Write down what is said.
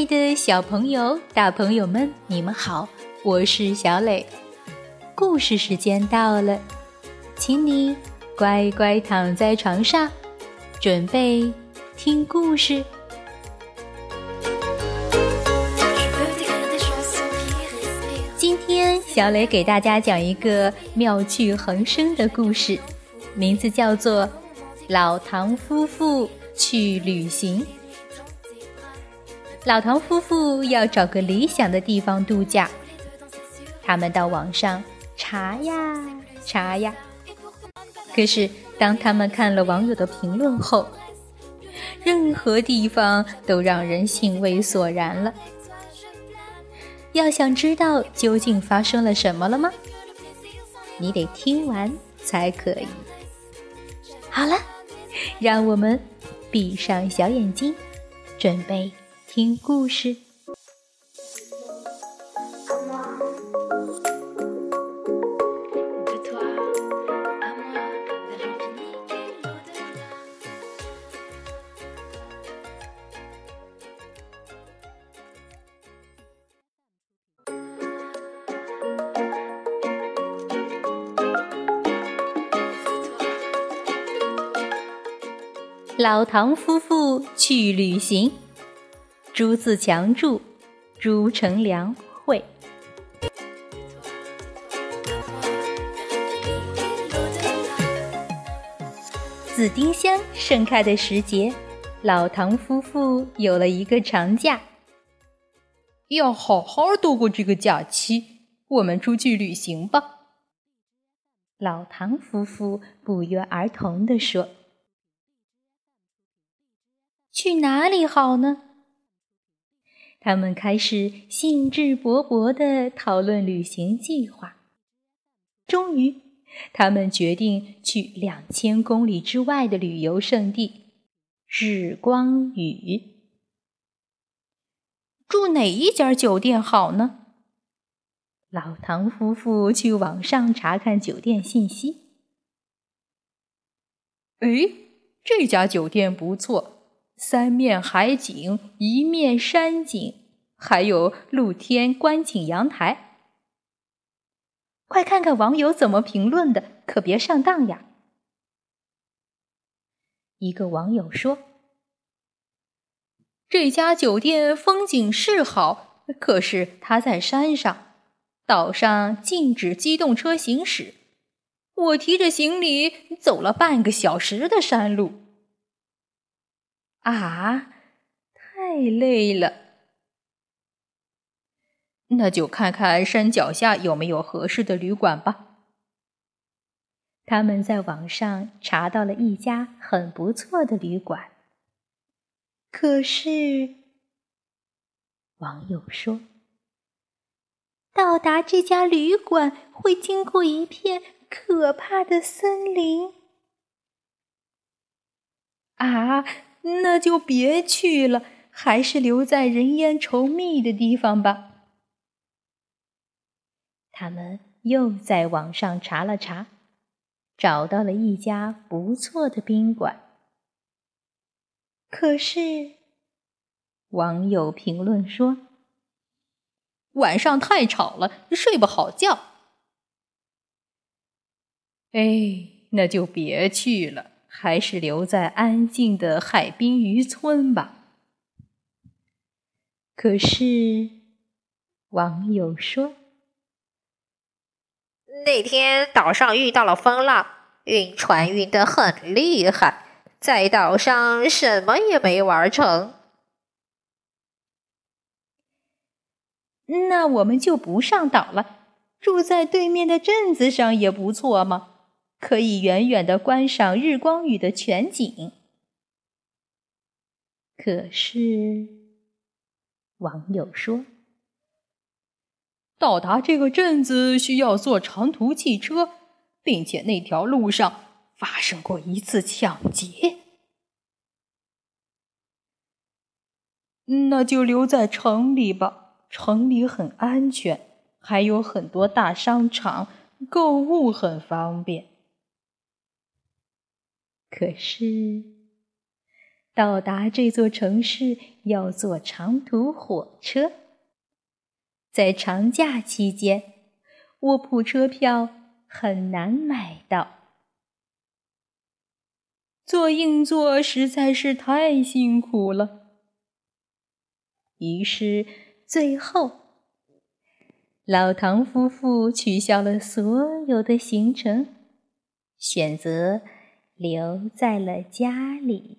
爱的小朋友、大朋友们，你们好，我是小磊。故事时间到了，请你乖乖躺在床上，准备听故事。今天，小磊给大家讲一个妙趣横生的故事，名字叫做《老唐夫妇去旅行》。老唐夫妇要找个理想的地方度假，他们到网上查呀查呀。可是，当他们看了网友的评论后，任何地方都让人兴味索然了。要想知道究竟发生了什么了吗？你得听完才可以。好了，让我们闭上小眼睛，准备。听故事。老唐夫妇去旅行。朱自强著，朱成良绘。紫丁香盛开的时节，老唐夫妇有了一个长假，要好好度过这个假期。我们出去旅行吧。老唐夫妇不约而同地说：“去哪里好呢？”他们开始兴致勃勃地讨论旅行计划。终于，他们决定去两千公里之外的旅游胜地——日光屿。住哪一家酒店好呢？老唐夫妇去网上查看酒店信息。哎，这家酒店不错。三面海景，一面山景，还有露天观景阳台。快看看网友怎么评论的，可别上当呀！一个网友说：“这家酒店风景是好，可是它在山上，岛上禁止机动车行驶。我提着行李走了半个小时的山路。”啊，太累了。那就看看山脚下有没有合适的旅馆吧。他们在网上查到了一家很不错的旅馆，可是网友说，到达这家旅馆会经过一片可怕的森林。啊！那就别去了，还是留在人烟稠密的地方吧。他们又在网上查了查，找到了一家不错的宾馆。可是，网友评论说：“晚上太吵了，睡不好觉。”哎，那就别去了。还是留在安静的海滨渔村吧。可是，网友说，那天岛上遇到了风浪，晕船晕得很厉害，在岛上什么也没玩成。那我们就不上岛了，住在对面的镇子上也不错嘛。可以远远的观赏日光雨的全景。可是，网友说，到达这个镇子需要坐长途汽车，并且那条路上发生过一次抢劫。那就留在城里吧，城里很安全，还有很多大商场，购物很方便。可是，到达这座城市要坐长途火车。在长假期间，卧铺车票很难买到。坐硬座实在是太辛苦了，于是最后，老唐夫妇取消了所有的行程，选择留在了家里。